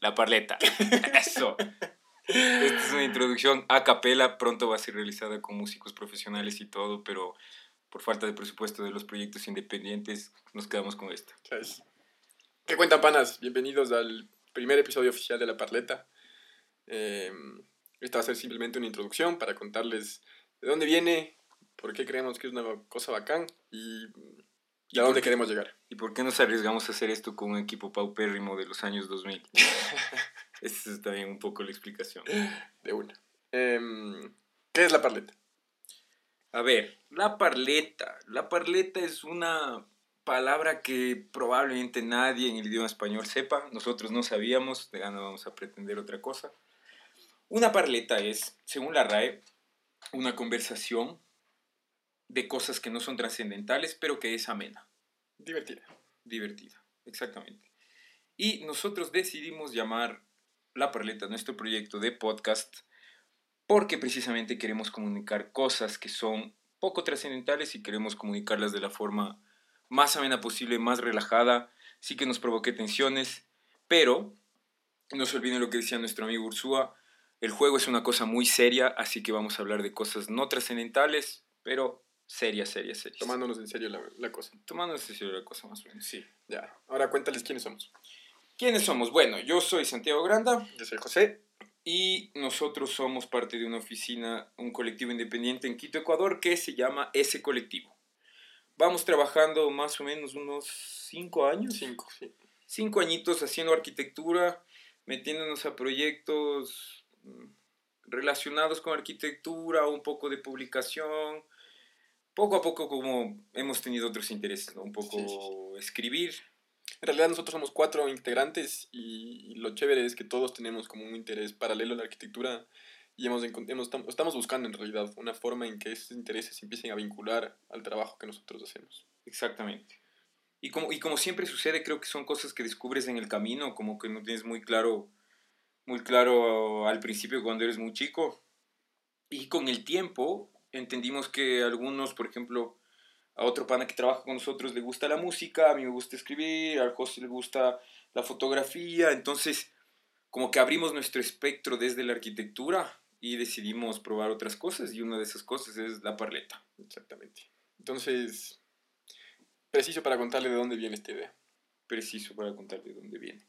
La parleta. Eso. Esta es una introducción a capela. Pronto va a ser realizada con músicos profesionales y todo, pero por falta de presupuesto de los proyectos independientes, nos quedamos con esto. ¿Qué cuentan, panas? Bienvenidos al primer episodio oficial de La Parleta. Eh, esta va a ser simplemente una introducción para contarles de dónde viene, por qué creemos que es una cosa bacán y, a dónde queremos llegar. ¿Y por qué nos arriesgamos a hacer esto con un equipo paupérrimo de los años 2000? Esa es también un poco la explicación. De una. Em, ¿Qué es la parleta? A ver, la parleta. La parleta es una palabra que probablemente nadie en el idioma español sepa. Nosotros no sabíamos, de gana vamos a pretender otra cosa. Una parleta es, según la RAE, una conversación de cosas que no son trascendentales, pero que es amena. Divertida. Divertida, exactamente. Y nosotros decidimos llamar La Parleta nuestro proyecto de podcast porque precisamente queremos comunicar cosas que son poco trascendentales y queremos comunicarlas de la forma más amena posible, más relajada, sí que nos provoque tensiones, pero no se olviden lo que decía nuestro amigo Ursúa, el juego es una cosa muy seria, así que vamos a hablar de cosas no trascendentales, pero serias, serias, serias. Tomándonos en serio la, cosa. Tomándonos en serio la cosa, más o menos, sí. Ya, ahora cuéntales quiénes somos. ¿Quiénes somos? Bueno, yo soy Santiago Granda. Yo soy José. Y nosotros somos parte de una oficina, un colectivo independiente en Quito, Ecuador, que se llama Ese Colectivo. Vamos trabajando más o menos unos cinco años. Cinco, sí. Cinco añitos haciendo arquitectura, metiéndonos a proyectos relacionados con arquitectura, un poco de publicación, poco a poco como hemos tenido otros intereses, Un poco escribir. En realidad nosotros somos cuatro integrantes y, lo chévere es que todos tenemos como un interés paralelo a la arquitectura y hemos, hemos, estamos buscando en realidad una forma en que esos intereses se empiecen a vincular al trabajo que nosotros hacemos. Exactamente. Y como, y como siempre sucede, creo que son cosas que descubres en el camino, como que no tienes muy claro muy claro al principio cuando eres muy chico. Y con el tiempo entendimos que algunos, por ejemplo, a otro pana que trabaja con nosotros le gusta la música, a mí me gusta escribir, al José le gusta la fotografía, entonces como que abrimos nuestro espectro desde la arquitectura y decidimos probar otras cosas y una de esas cosas es la parleta. Exactamente. Entonces, preciso para contarle de dónde viene esta idea. Preciso para contarle de dónde viene.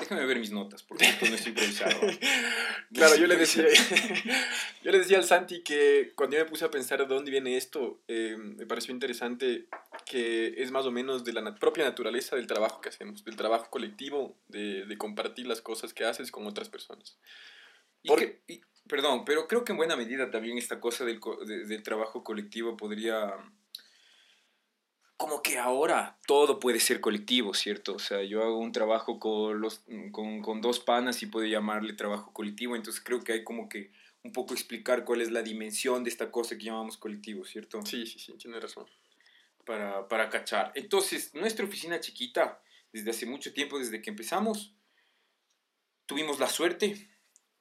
Déjame ver mis notas, porque esto no es improvisado. claro, yo le, decía, yo le decía al Santi que cuando yo me puse a pensar de dónde viene esto, eh, me pareció interesante que es más o menos de la propia naturaleza del trabajo que hacemos, del trabajo colectivo, de, de compartir las cosas que haces con otras personas. perdón, pero creo que en buena medida también esta cosa del, del trabajo colectivo podría como que ahora todo puede ser colectivo, ¿cierto? O sea, yo hago un trabajo con, los, con, con, dos panas y puedo llamarle trabajo colectivo, entonces creo que hay como que un poco explicar cuál es la dimensión de esta cosa que llamamos colectivo, ¿cierto? Sí, sí, sí, tiene razón. Para, para cachar. Entonces, nuestra oficina chiquita, desde hace mucho tiempo, desde que empezamos, tuvimos la suerte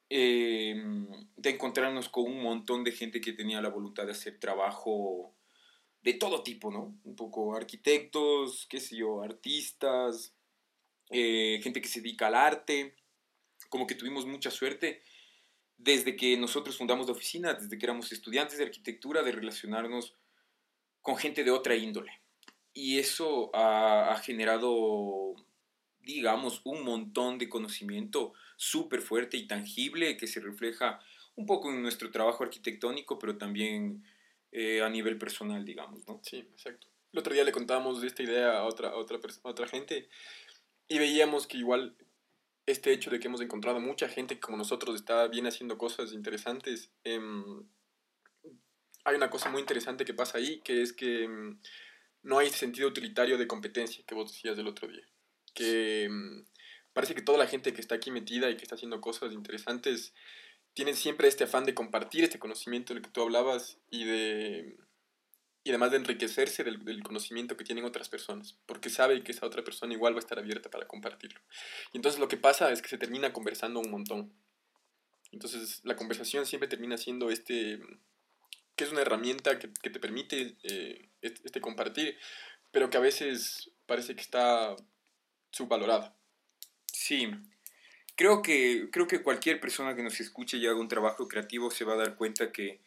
eh, de encontrarnos con un montón de gente que tenía la voluntad de hacer trabajo de todo tipo, ¿no? Un poco arquitectos, qué sé yo, artistas, eh, gente que se dedica al arte, como que tuvimos mucha suerte desde que nosotros fundamos la oficina, desde que éramos estudiantes de arquitectura, de relacionarnos con gente de otra índole. Y eso ha, ha generado, digamos, un montón de conocimiento súper fuerte y tangible que se refleja un poco en nuestro trabajo arquitectónico, pero también eh, a nivel personal, digamos, ¿no? Sí, exacto. El otro día le contábamos de esta idea a otra, otra, otra gente y veíamos que igual este hecho de que hemos encontrado mucha gente que como nosotros está bien haciendo cosas interesantes, em, hay una cosa muy interesante que pasa ahí, que es que em, no hay sentido utilitario de competencia que vos decías del otro día. Que em, parece que toda la gente que está aquí metida y que está haciendo cosas interesantes tienen siempre este afán de compartir este conocimiento del que tú hablabas y de y además de enriquecerse del, conocimiento que tienen otras personas, porque sabe que esa otra persona igual va a estar abierta para compartirlo. Y entonces lo que pasa es que se termina conversando un montón. Entonces la conversación siempre termina siendo este, que es una herramienta que, que te permite eh, este, compartir, pero que a veces parece que está subvalorada. Sí, creo que, creo que cualquier persona que nos escuche y haga un trabajo creativo se va a dar cuenta que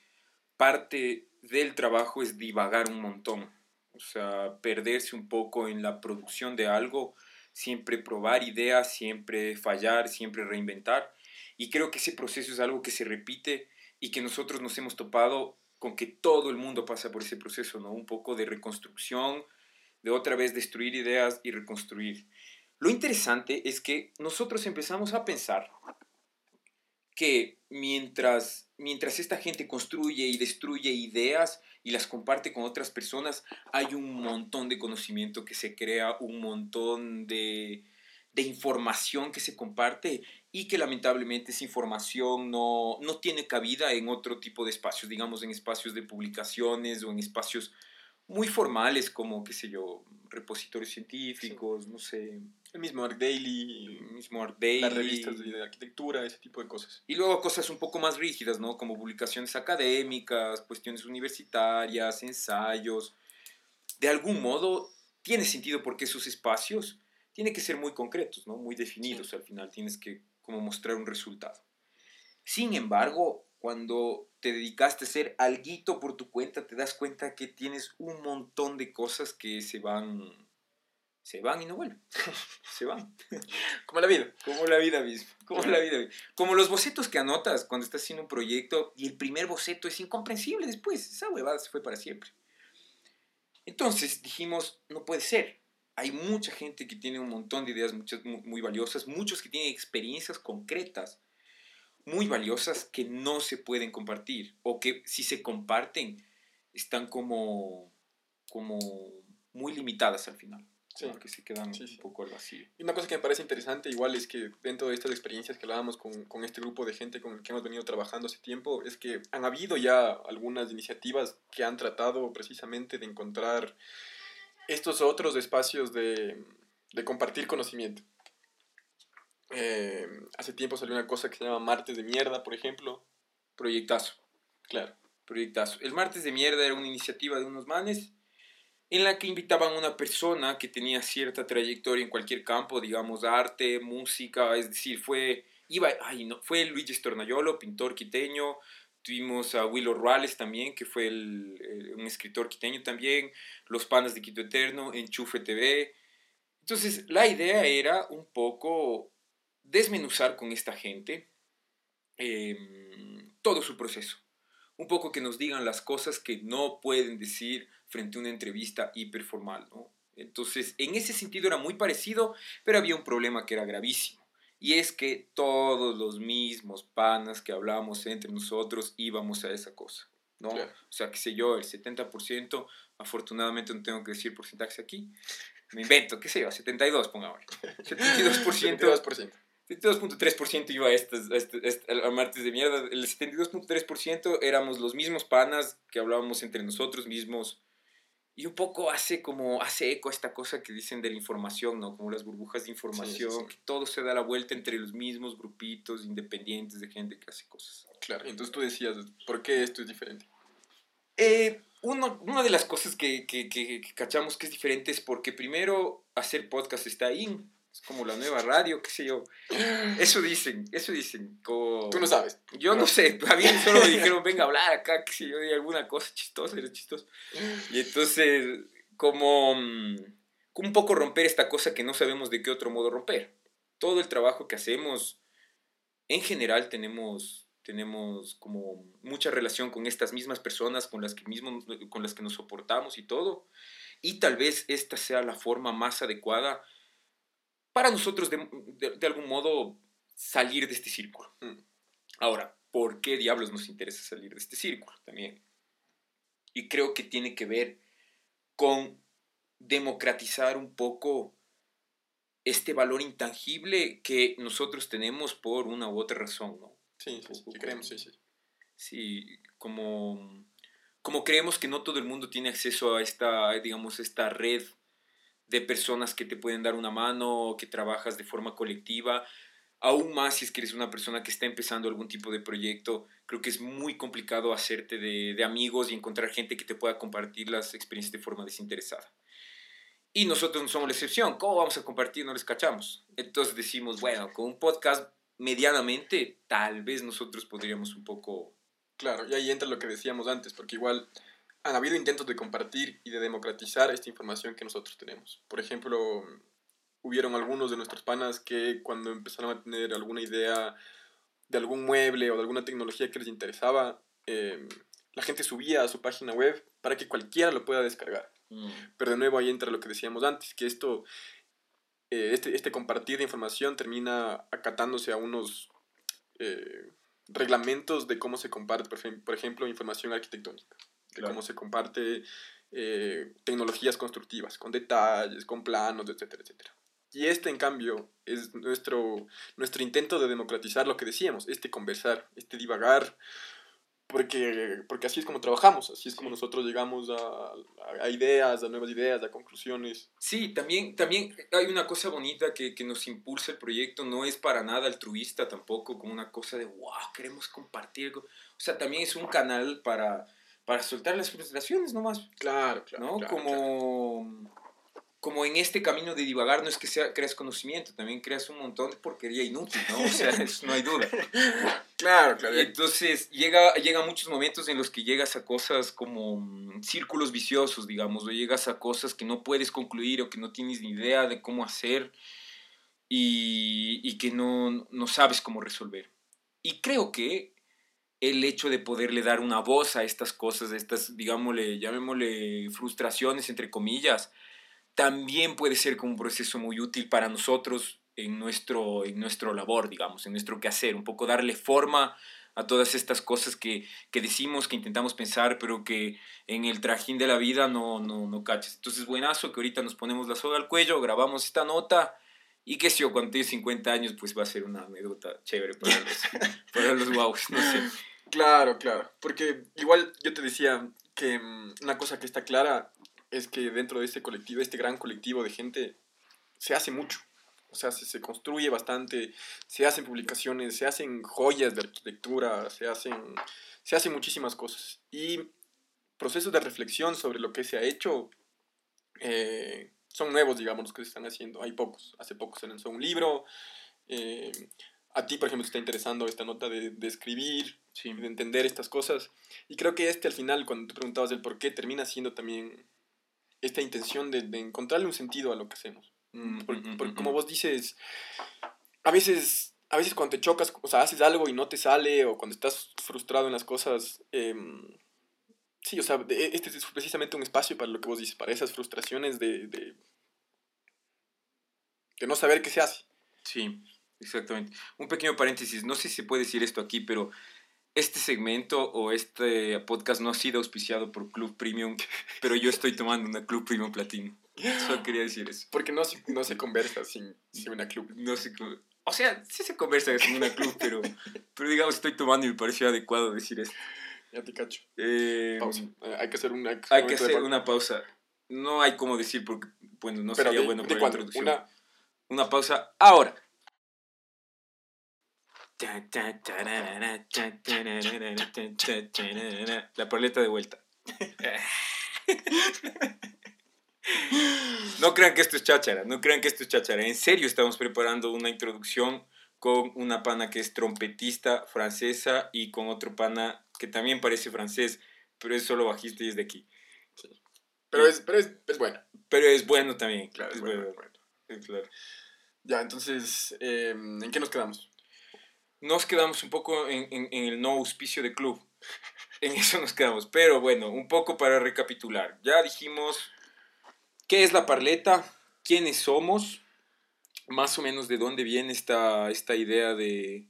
parte del trabajo es divagar un montón, o sea, perderse un poco en la producción de algo, siempre probar ideas, siempre fallar, siempre reinventar. Y creo que ese proceso es algo que se repite y que nosotros nos hemos topado con que todo el mundo pasa por ese proceso, ¿no? Un poco de reconstrucción, de otra vez destruir ideas y reconstruir. Lo interesante es que nosotros empezamos a pensar que mientras, mientras esta gente construye y destruye ideas y las comparte con otras personas, hay un montón de conocimiento que se crea, un montón de, de información que se comparte y que lamentablemente esa información no, no tiene cabida en otro tipo de espacios, digamos en espacios de publicaciones o en espacios muy formales como, qué sé yo, repositorios científicos, no sé. El mismo Art Daily, el mismo Art Daily. Las revistas de arquitectura, ese tipo de cosas. Y luego cosas un poco más rígidas, ¿no? Como publicaciones académicas, cuestiones universitarias, ensayos. De algún modo, tiene sentido porque esos espacios tienen que ser muy concretos, ¿no? Muy definidos al final. Tienes que como mostrar un resultado. Sin embargo, cuando te dedicaste a hacer alguito por tu cuenta, te das cuenta que tienes un montón de cosas que se van, se van y no vuelven. se van. Como la vida. Como la vida misma. Como la vida. Como los bocetos que anotas cuando estás haciendo un proyecto y el primer boceto es incomprensible después. Esa huevada se fue para siempre. Entonces dijimos, no puede ser. Hay mucha gente que tiene un montón de ideas muchas, muy valiosas, muchos que tienen experiencias concretas muy valiosas que no se pueden compartir o que si se comparten están como, como muy limitadas al final. Sí. Que se quedan un poco al vacío. Y una cosa que me parece interesante igual es que dentro de estas experiencias que hablábamos con, con este grupo de gente con el que hemos venido trabajando hace tiempo, es que han habido ya algunas iniciativas que han tratado precisamente de encontrar estos otros espacios de, de compartir conocimiento. Eh, hace tiempo salió una cosa que se llama Martes de Mierda, por ejemplo. Proyectazo. Claro. Proyectazo. El Martes de Mierda era una iniciativa de unos manes en la que invitaban a una persona que tenía cierta trayectoria en cualquier campo, digamos, arte, música, es decir, fue, iba, ay, no, fue Luigi Stornayolo, pintor quiteño, tuvimos a Willow Ruales también, que fue un escritor quiteño también, Los Panas de Quito Eterno, Enchufe TV. Entonces, la idea era un poco desmenuzar con esta gente em, todo su proceso. Un poco que nos digan las cosas que no pueden decir frente a una entrevista hiperformal, ¿no? Entonces, en ese sentido era muy parecido, pero había un problema que era gravísimo. Y es que todos los mismos panas que hablamos entre nosotros íbamos a esa cosa, ¿no? O sea, qué sé yo, el 70%, afortunadamente no tengo que decir porcentaje aquí, me invento, qué sé yo, 72, pongamos. 72%. 72%. 72.3% iba a, estos, a, martes de mierda. El 72.3% éramos los mismos panas que hablábamos entre nosotros mismos. Y un poco hace como, hace eco a esta cosa que dicen de la información, ¿no? Como las burbujas de información, que todo se da la vuelta entre los mismos grupitos independientes de gente que hace cosas. Claro, entonces tú decías, ¿por qué esto es diferente? Eh, uno, una de las cosas que, que, que, que, cachamos que es diferente es porque primero hacer podcast está ahí es como la nueva radio, qué sé yo. Eso dicen, eso dicen. Tú no sabes. Yo no, sé, a mí solo me dijeron, venga a hablar acá, qué sé yo, di alguna cosa chistosa, era chistoso. Y entonces, como mm, un poco romper esta cosa que no sabemos de qué otro modo romper. Todo el trabajo que hacemos, en general tenemos, tenemos como mucha relación con estas mismas personas, con las que, mismo, con las que nos soportamos y todo. Y tal vez esta sea la forma más adecuada para nosotros de, de, algún modo salir de este círculo. Mm. Ahora, ¿por qué diablos nos interesa salir de este círculo también? Y creo que tiene que ver con democratizar un poco este valor intangible que nosotros tenemos por una u otra razón, ¿no? Sí, sí, creemos, sí, sí. Sí, como, como creemos que no todo el mundo tiene acceso a esta, digamos, esta red de personas que te pueden dar una mano, que trabajas de forma colectiva. Aún más si es que eres una persona que está empezando algún tipo de proyecto, creo que es muy complicado hacerte de, amigos y encontrar gente que te pueda compartir las experiencias de forma desinteresada. Y nosotros no somos la excepción. ¿Cómo vamos a compartir? No les cachamos. Entonces decimos, bueno, con un podcast medianamente, tal vez nosotros podríamos un poco... Claro, y ahí entra lo que decíamos antes, porque igual han habido intentos de compartir y de democratizar esta información que nosotros tenemos. Por ejemplo, hubieron algunos de nuestros panas que cuando empezaron a tener alguna idea de algún mueble o de alguna tecnología que les interesaba, eh, la gente subía a su página web para que cualquiera lo pueda descargar. Mm. Pero de nuevo ahí entra lo que decíamos antes, que esto, eh, este, este, compartir de información termina acatándose a unos eh, reglamentos de cómo se comparte, por, ejemplo, información arquitectónica, de cómo se comparte tecnologías constructivas, con detalles, con planos, etcétera, etcétera. Y este, en cambio, es nuestro, nuestro intento de democratizar lo que decíamos, este conversar, este divagar, porque, porque así es como trabajamos, así es como nosotros llegamos a, a, ideas, a nuevas ideas, a conclusiones. Sí, también, también hay una cosa bonita que, que, nos impulsa el proyecto, no es para nada altruista tampoco, como una cosa de, wow, queremos compartir. O sea, también es un canal para, para soltar las frustraciones nomás. Claro, claro. ¿no? como como en este camino de divagar no es que sea, creas conocimiento, también creas un montón de porquería inútil, ¿no? O sea, eso no hay duda. Claro, claro. entonces llega, llega muchos momentos en los que llegas a cosas como mm, círculos viciosos, digamos, o llegas a cosas que no puedes concluir o que no tienes ni idea de cómo hacer y, y que no, no sabes cómo resolver. Y creo que el hecho de poderle dar una voz a estas cosas, a estas, digámosle, llamémosle frustraciones, entre comillas, también puede ser como un proceso muy útil para nosotros en nuestro, en nuestro labor, digamos, en nuestro quehacer, un poco darle forma a todas estas cosas que, que decimos, que intentamos pensar, pero que en el trajín de la vida no, no, no cachas. Entonces, buenazo que ahorita nos ponemos la soga al cuello, grabamos esta nota y que si yo cuando tengo 50 años, pues va a ser una anécdota chévere para los, para los wows, no sé. Claro, claro, porque igual yo te decía que mm, una cosa que está clara es que dentro de este colectivo, este gran colectivo de gente, se hace mucho. O sea, se, se, construye bastante, se hacen publicaciones, se hacen joyas de arquitectura, se hacen, se hacen muchísimas cosas. Y procesos de reflexión sobre lo que se ha hecho eh, son nuevos, digamos, los que se están haciendo. Hay pocos. Hace poco se lanzó un libro. Eh, a ti, por ejemplo, te está interesando esta nota de, de escribir, de entender estas cosas. Y creo que este al final, cuando te preguntabas del por qué, termina siendo también esta intención de, de, encontrarle un sentido a lo que hacemos. Mm, porque, mm, mm, como vos dices, a veces, a veces cuando te chocas, o sea, haces algo y no te sale, o cuando estás frustrado en las cosas, em, sí, o sea, este es precisamente un espacio para lo que vos dices, para esas frustraciones de, de, de no saber qué se hace. Sí, exactamente. Un pequeño paréntesis, no sé si se puede decir esto aquí, pero este segmento o este podcast no ha sido auspiciado por Club Premium, pero yo estoy tomando una Club Premium Platino. Solo quería decir eso. Porque no, no se conversa sin, sin una club. No se, o sea, sí se conversa sin una club, pero, pero digamos, estoy tomando y me pareció adecuado decir esto. Ya te cacho. Eh, pausa. Eh, hay que hacer una... Hay que hacer una pausa. No hay cómo decir porque, bueno, no sería bueno para la introducción. Una... una pausa ahora. La paleta de vuelta. No crean que esto es cháchara, no crean que esto es cháchara. En serio estamos preparando una introducción con una pana que es trompetista francesa y con otro pana que también parece francés, pero es solo bajista y es de aquí. Pero, es, pero es, es, bueno. Pero es bueno también. Claro, es bueno. Claro. Ya, entonces, ¿en qué nos quedamos? Nos quedamos un poco en, en, el no auspicio de club. En eso nos quedamos. Pero bueno, un poco para recapitular. Ya dijimos qué es la parleta, quiénes somos, más o menos de dónde viene esta, esta idea de,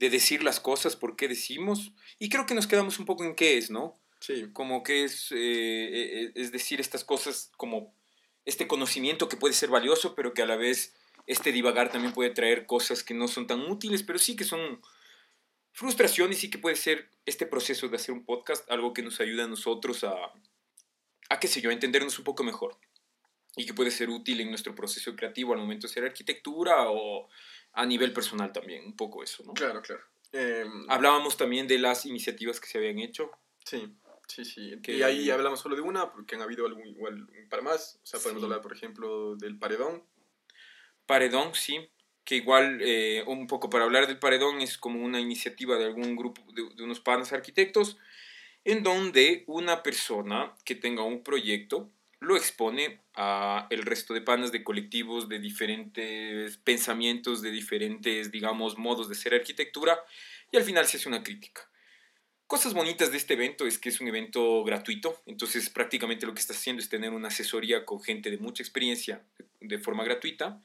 de decir las cosas, por qué decimos. Y creo que nos quedamos un poco en qué es, ¿no? Sí. Como que es, eh, eh, es decir estas cosas como este conocimiento que puede ser valioso, pero que a la vez este divagar también puede traer cosas que no son tan útiles, pero sí que son frustraciones y que puede ser este proceso de hacer un podcast algo que nos ayuda a nosotros a, a qué sé yo, a entendernos un poco mejor y que puede ser útil en nuestro proceso creativo al momento de hacer arquitectura o a nivel personal también, un poco eso, ¿no? Claro, claro. Em, Hablábamos también de las iniciativas que se habían hecho. Sí. Sí, sí. y ahí hablamos solo de una, porque han habido algún, igual un par más. O sea, podemos hablar, por ejemplo, del paredón. Paredón, sí. Que igual, eh, un poco para hablar del paredón, es como una iniciativa de algún grupo, de, de unos panas arquitectos, en donde una persona que tenga un proyecto lo expone a el resto de panas de colectivos de diferentes pensamientos, de diferentes, digamos, modos de ser arquitectura, y al final se hace una crítica. Cosas bonitas de este evento es que es un evento gratuito, entonces prácticamente lo que está haciendo es tener una asesoría con gente de mucha experiencia de forma gratuita.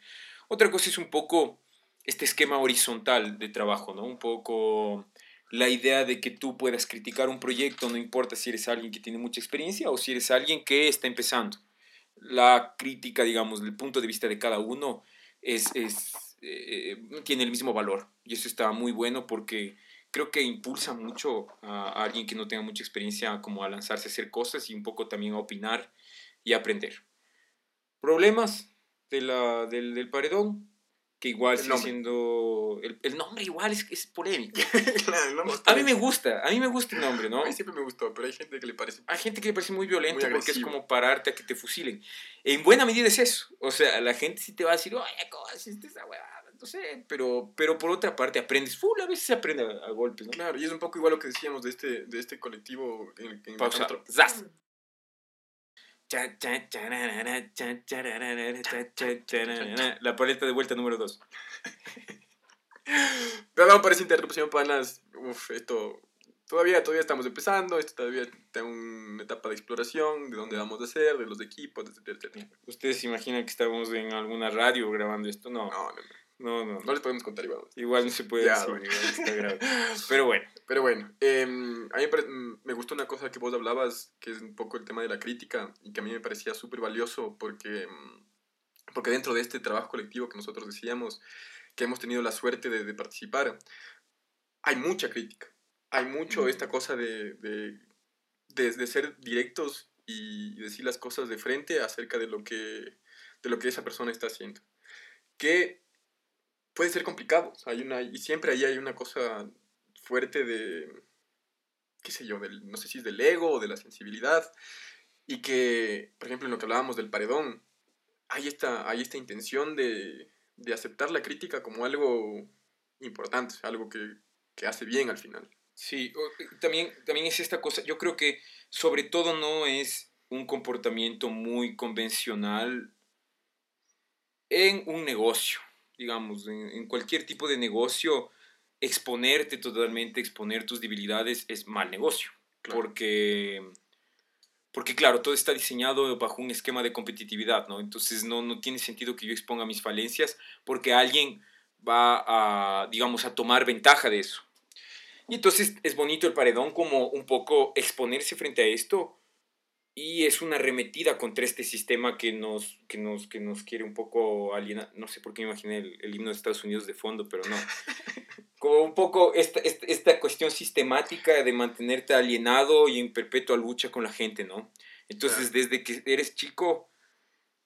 Otra cosa es un poco este esquema horizontal de trabajo, ¿no? Un poco la idea de que tú puedas criticar un proyecto, no importa si eres alguien que tiene mucha experiencia o si eres alguien que está empezando. La crítica, digamos, del punto de vista de cada uno es, es eh, tiene el mismo valor. Y eso está muy bueno porque creo que impulsa mucho a, alguien que no tenga mucha experiencia como a lanzarse a hacer cosas y un poco también a opinar y aprender. Problemas de la, del, del paredón que igual sigue siendo... El, el, nombre igual es, es polémico. a mí me gusta, a mí me gusta el nombre, ¿no? A mí siempre me gustó, pero hay gente que le parece... Hay gente que le parece muy violento porque es como pararte a que te fusilen. En buena medida es eso. O sea, la gente sí te va a decir, oye, ¿cómo hiciste esa huevada? No sé, pero, pero por otra parte aprendes. Full, a veces se aprende a, golpes, ¿no? Claro, y es un poco igual lo que decíamos de este, de este colectivo en, en Pausa. ¡Zas! La paleta de vuelta número 2. Pero parece interrupción, panas. Uf, esto todavía, todavía estamos empezando. Esto todavía está una etapa de exploración de dónde vamos a hacer, de los equipos, etcétera, ¿Ustedes se imaginan que estamos en alguna radio grabando esto? No, no, no. No, no. les podemos contar igual. Igual no se puede decir, Pero bueno. Pero bueno, em, a mí me gustó una cosa que vos hablabas, que es un poco el tema de la crítica, y que a mí me parecía súper valioso porque, em, porque dentro de este trabajo colectivo que nosotros decíamos, que hemos tenido la suerte de, de participar, hay mucha crítica. Hay mucho esta cosa de, de, de, ser directos y decir las cosas de frente acerca de lo que, de lo que esa persona está haciendo. Que puede ser complicado. hay una, y siempre ahí hay una cosa fuerte de, qué sé yo, del, no sé si es del ego o de la sensibilidad, y que, por ejemplo, en lo que hablábamos del paredón, hay esta, hay esta intención de, de aceptar la crítica como algo importante, algo que, que hace bien al final. Sí, también, también es esta cosa, yo creo que sobre todo no es un comportamiento muy convencional en un negocio, digamos, en, en cualquier tipo de negocio exponerte totalmente, exponer tus debilidades es mal negocio. Porque, porque, claro, todo está diseñado bajo un esquema de competitividad, ¿no? Entonces no, no tiene sentido que yo exponga mis falencias porque alguien va a, digamos, a tomar ventaja de eso. Y entonces es bonito el paredón como un poco exponerse frente a esto y es una arremetida contra este sistema que nos, que nos, que nos quiere un poco alienar. No sé por qué me imaginé el, el himno de Estados Unidos de fondo, pero no. Como un poco esta, esta, esta, cuestión sistemática de mantenerte alienado y en perpetua lucha con la gente, ¿no? Entonces, desde que eres chico,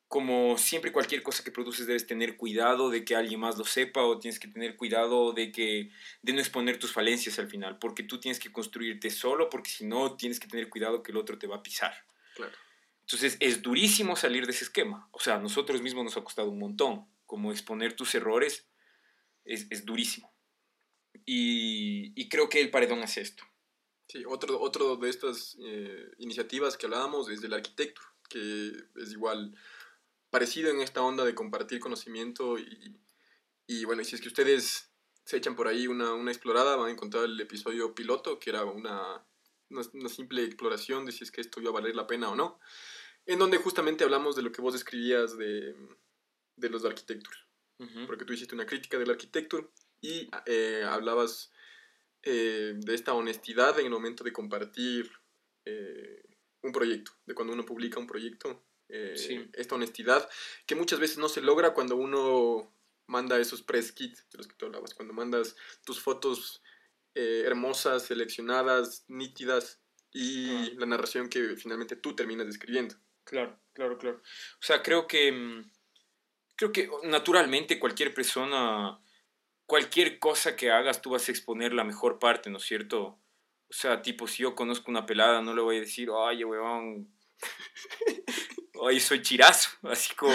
como siempre cualquier cosa que produces debes tener cuidado de que alguien más lo sepa o tienes que tener cuidado de que de no exponer tus falencias al final, porque tú tienes que construirte solo, porque si no tienes que tener cuidado que el otro te va a pisar. Entonces es durísimo salir de ese esquema. O sea, a nosotros mismos nos ha costado un montón. Como exponer tus errores es, es durísimo. Y, y, creo que el paredón hace esto. Sí, otro, otro de estas eh, iniciativas que hablábamos es del arquitecto, que es igual parecido en esta onda de compartir conocimiento y, y bueno, y si es que ustedes se echan por ahí una, una explorada, van a encontrar el episodio piloto, que era una, una, simple exploración de si es que esto iba a valer la pena o no, en donde justamente hablamos de lo que vos describías de, de los arquitectos. Porque tú hiciste una crítica del arquitecto y eh, hablabas eh, de esta honestidad en el momento de compartir eh, un proyecto, de cuando uno publica un proyecto. Esta honestidad que muchas veces no se logra cuando uno manda esos press kits de los que tú hablabas, cuando mandas tus fotos eh, hermosas, seleccionadas, nítidas y la narración que finalmente tú terminas describiendo. Claro, claro, claro. O sea, creo que mm, creo que naturalmente cualquier persona, cualquier cosa que hagas, tú vas a exponer la mejor parte, ¿no es cierto? O sea, tipo, si yo conozco una pelada, no le voy a decir, oye, weón, hoy soy chirazo, así como,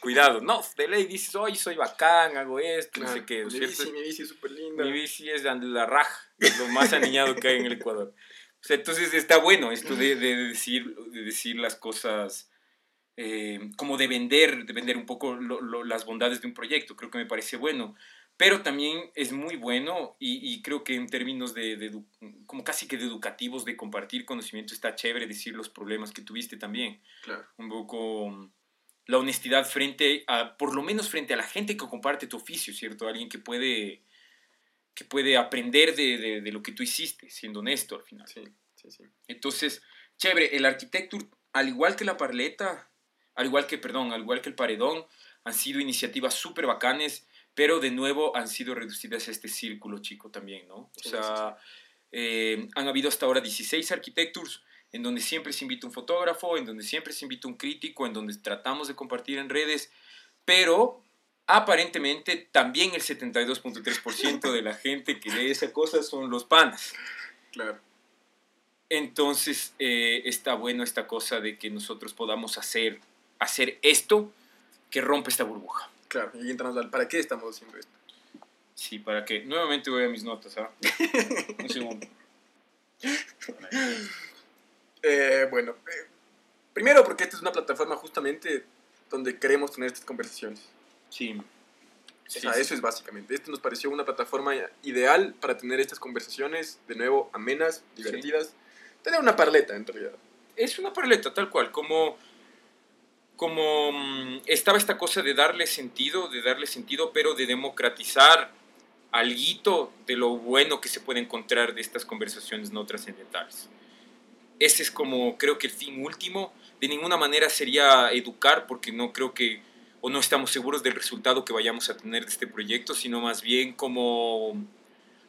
cuidado. No, de ley dices, hoy soy bacán, hago esto, no sé qué. Mi bici, mi bici es súper linda. Mi bici es de la raja, lo más aniñado que hay en el Ecuador. O sea, entonces está bueno esto de, de decir, de decir las cosas, eh, como de vender, de vender un poco las bondades de un proyecto. Creo que me parece bueno pero también es muy bueno y, creo que en términos de, como casi que de educativos, de compartir conocimiento, está chévere decir los problemas que tuviste también. Claro. Un poco la honestidad frente a, por lo menos frente a la gente que comparte tu oficio, ¿cierto? Alguien que puede, que puede aprender de, de lo que tú hiciste, siendo honesto al final. Sí, sí, sí. Entonces, chévere, el arquitecto, al igual que la parleta, al igual que, perdón, al igual que el paredón, han sido iniciativas súper bacanes pero de nuevo han sido reducidas a este círculo chico también, ¿no? O sea, eh, han habido hasta ahora 16 arquitectos en donde siempre se invita un fotógrafo, en donde siempre se invita un crítico, en donde tratamos de compartir en redes, pero aparentemente también el 72.3% de la gente que lee esa cosa son los panas. Claro. Entonces eh, está bueno esta cosa de que nosotros podamos hacer, hacer esto que rompe esta burbuja. Claro, y entramos al ¿para qué estamos haciendo esto? Sí, ¿para qué? Nuevamente voy a mis notas, ¿ah? Un segundo. Eh, bueno, eh, primero porque esta es una plataforma justamente donde queremos tener estas conversaciones. Sí. O sea, eso es básicamente. Esto nos pareció una plataforma ideal para tener estas conversaciones, de nuevo, amenas, divertidas. Tener una parleta, en realidad. Es una parleta, tal cual, como como mm, estaba esta cosa de darle sentido, de darle sentido, pero de democratizar algo de lo bueno que se puede encontrar de estas conversaciones no trascendentales. Ese es como creo que el fin último. De ninguna manera sería educar, porque no creo que, o no estamos seguros del resultado que vayamos a tener de este proyecto, sino más bien como,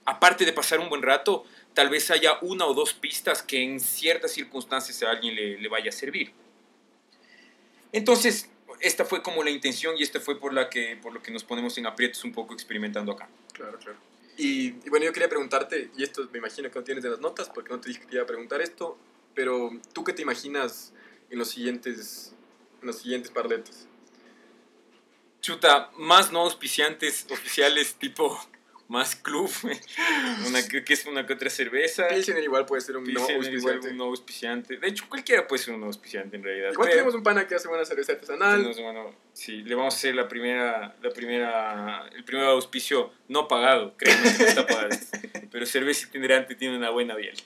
aparte de pasar un buen rato, tal vez haya una o dos pistas que en ciertas circunstancias a alguien le vaya a servir. Entonces, esta fue como la intención y esta fue por, la que, por lo que nos ponemos en aprietos un poco experimentando acá. Claro, claro. Y, bueno, yo quería preguntarte, y esto me imagino que no tienes de las notas, porque no te dije que te iba a preguntar esto, pero ¿tú qué te imaginas en los siguientes, en los siguientes parletes? Chuta, más no auspiciantes oficiales tipo más club, una, que es una que otra cerveza. Pilsener igual puede ser un no auspiciante. un no auspiciante. De hecho, cualquiera puede ser un no auspiciante en realidad. Igual tenemos un pana que hace buena cerveza artesanal. sí, le vamos a hacer la primera, la primera, el primer auspicio no pagado, créeme que no está pagado. Pero cerveza itinerante tiene una buena biel.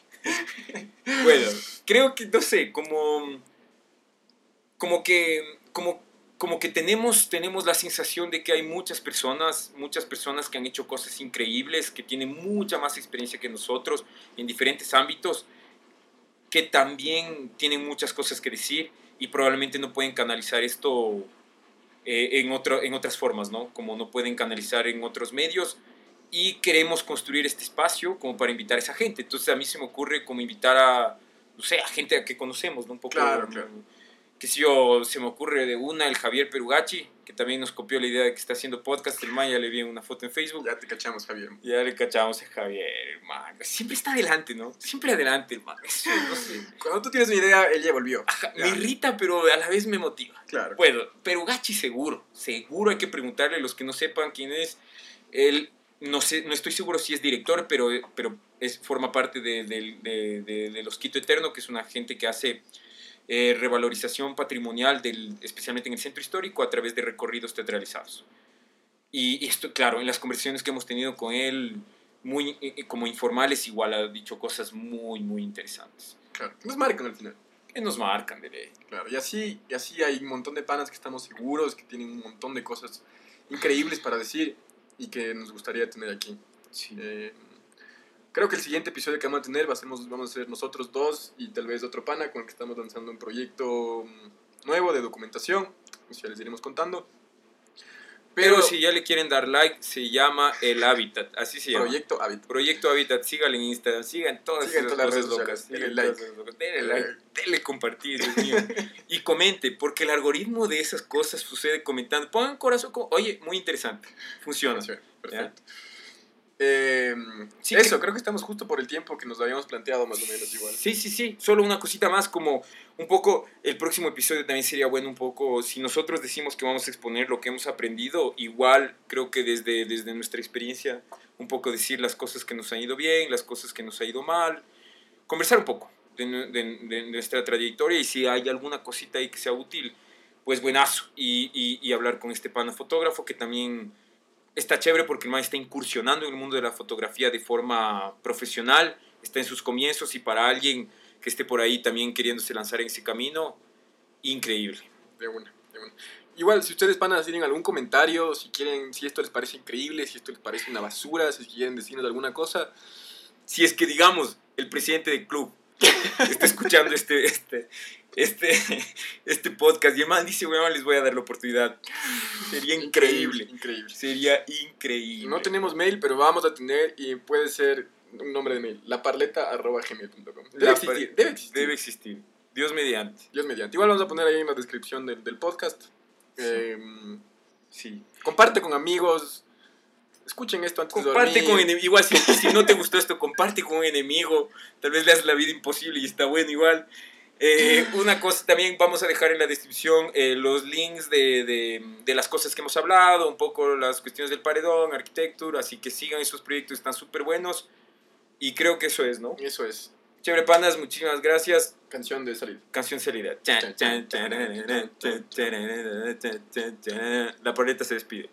bueno, creo que, no sé, como, como que, como como que tenemos, tenemos la sensación de que hay muchas personas, muchas personas que han hecho cosas increíbles, que tienen mucha más experiencia que nosotros en diferentes ámbitos, que también tienen muchas cosas que decir y probablemente no pueden canalizar esto eh, en, otro, en otras formas, ¿no? Como no pueden canalizar en otros medios y queremos construir este espacio como para invitar a esa gente. Entonces a mí se me ocurre como invitar a, no sé, a gente que conocemos, ¿no? Un poco... Claro, claro que si yo, se me ocurre de una, el Javier Perugachi, que también nos copió la idea de que está haciendo podcast, el man ya le vi una foto en Facebook. Ya te cachamos, Javier. Ya le cachamos a Javier, hermano. Siempre está adelante, ¿no? Siempre adelante, hermano. no sé. Cuando tú tienes una idea, él ya volvió. me irrita, pero a la vez me motiva. Claro. Bueno, Perugachi seguro, seguro hay que preguntarle a los que no sepan quién es. Él, no sé, no estoy seguro si es director, pero, pero es, forma parte de, de, de, de Los Quito Eterno, que es una gente que hace eh, revalorización patrimonial, del, especialmente en el centro histórico, a través de recorridos teatralizados. Y, esto, claro, en las conversaciones que hemos tenido con él, muy eh, eh, como informales, igual ha dicho cosas muy, muy interesantes. Claro, nos marcan al final. Que nos marcan, de ley. Claro, y así, y así hay un montón de panas que estamos seguros, que tienen un montón de cosas increíbles para decir y que nos gustaría tener aquí. Sí. Creo que el siguiente episodio que vamos a tener va a ser, vamos a ser nosotros dos y tal vez otro pana con el que estamos lanzando un proyecto mm, nuevo de documentación. Ya les iremos contando. Pero, si ya le quieren dar like, se llama El Hábitat, así se llama. Proyecto Hábitat. Proyecto Hábitat, síganle en Instagram, sigan todas sigan las redes locas. Denle like. Denle like, denle compartir, Dios mío. y comente, porque el algoritmo de esas cosas sucede comentando. Pongan corazón, oye, muy interesante, funciona. Perfecto. Eh, Sí, eso, que- creo que estamos justo por el tiempo que nos habíamos planteado, más o menos igual. Sí, sí, sí. Solo una cosita más, como un poco, el próximo episodio también sería bueno un poco, si nosotros decimos que vamos a exponer lo que hemos aprendido, igual creo que desde, desde nuestra experiencia, un poco decir las cosas que nos han ido bien, las cosas que nos ha ido mal, conversar un poco de, de- de nuestra trayectoria y si hay alguna cosita ahí que sea útil, pues buenazo. Y, y, y hablar con este pana fotógrafo que también está chévere porque el man está incursionando en el mundo de la fotografía de forma profesional, está en sus comienzos y para alguien que esté por ahí también queriéndose lanzar en ese camino, increíble. De una, de una. Igual, si ustedes van a tienen algún comentario, si quieren, si esto les parece increíble, si esto les parece una basura, si quieren decirnos alguna cosa, Si es que, digamos, el presidente del club está escuchando este, este, este, este podcast y el man dice, weón, les voy a dar la oportunidad. Sería increíble. Increíble. Sería increíble. No tenemos mail, pero vamos a tener y puede ser un nombre de mail, laparleta.gmail.com. Debe La existir, debe existir. Debe existir. Dios mediante. Dios mediante. Igual vamos a poner ahí en la descripción del, del podcast. Sí. Eh, Sí. comparte con amigos. Escuchen esto antes de Comparte dormir. con. Igual, si, si no te gustó esto, comparte con un enemigo. Tal vez le haces la vida imposible y está bueno igual. Eh, una cosa, también vamos a dejar en la descripción eh, los links de, de, de las cosas que hemos hablado, un poco las cuestiones del paredón, arquitectura. Así que sigan esos proyectos, están súper buenos. Y creo que eso es, ¿no? Eso es. Chévere, panas, muchísimas gracias. Canción de salida. Canción salida. Chan, chararara. La paleta se despide.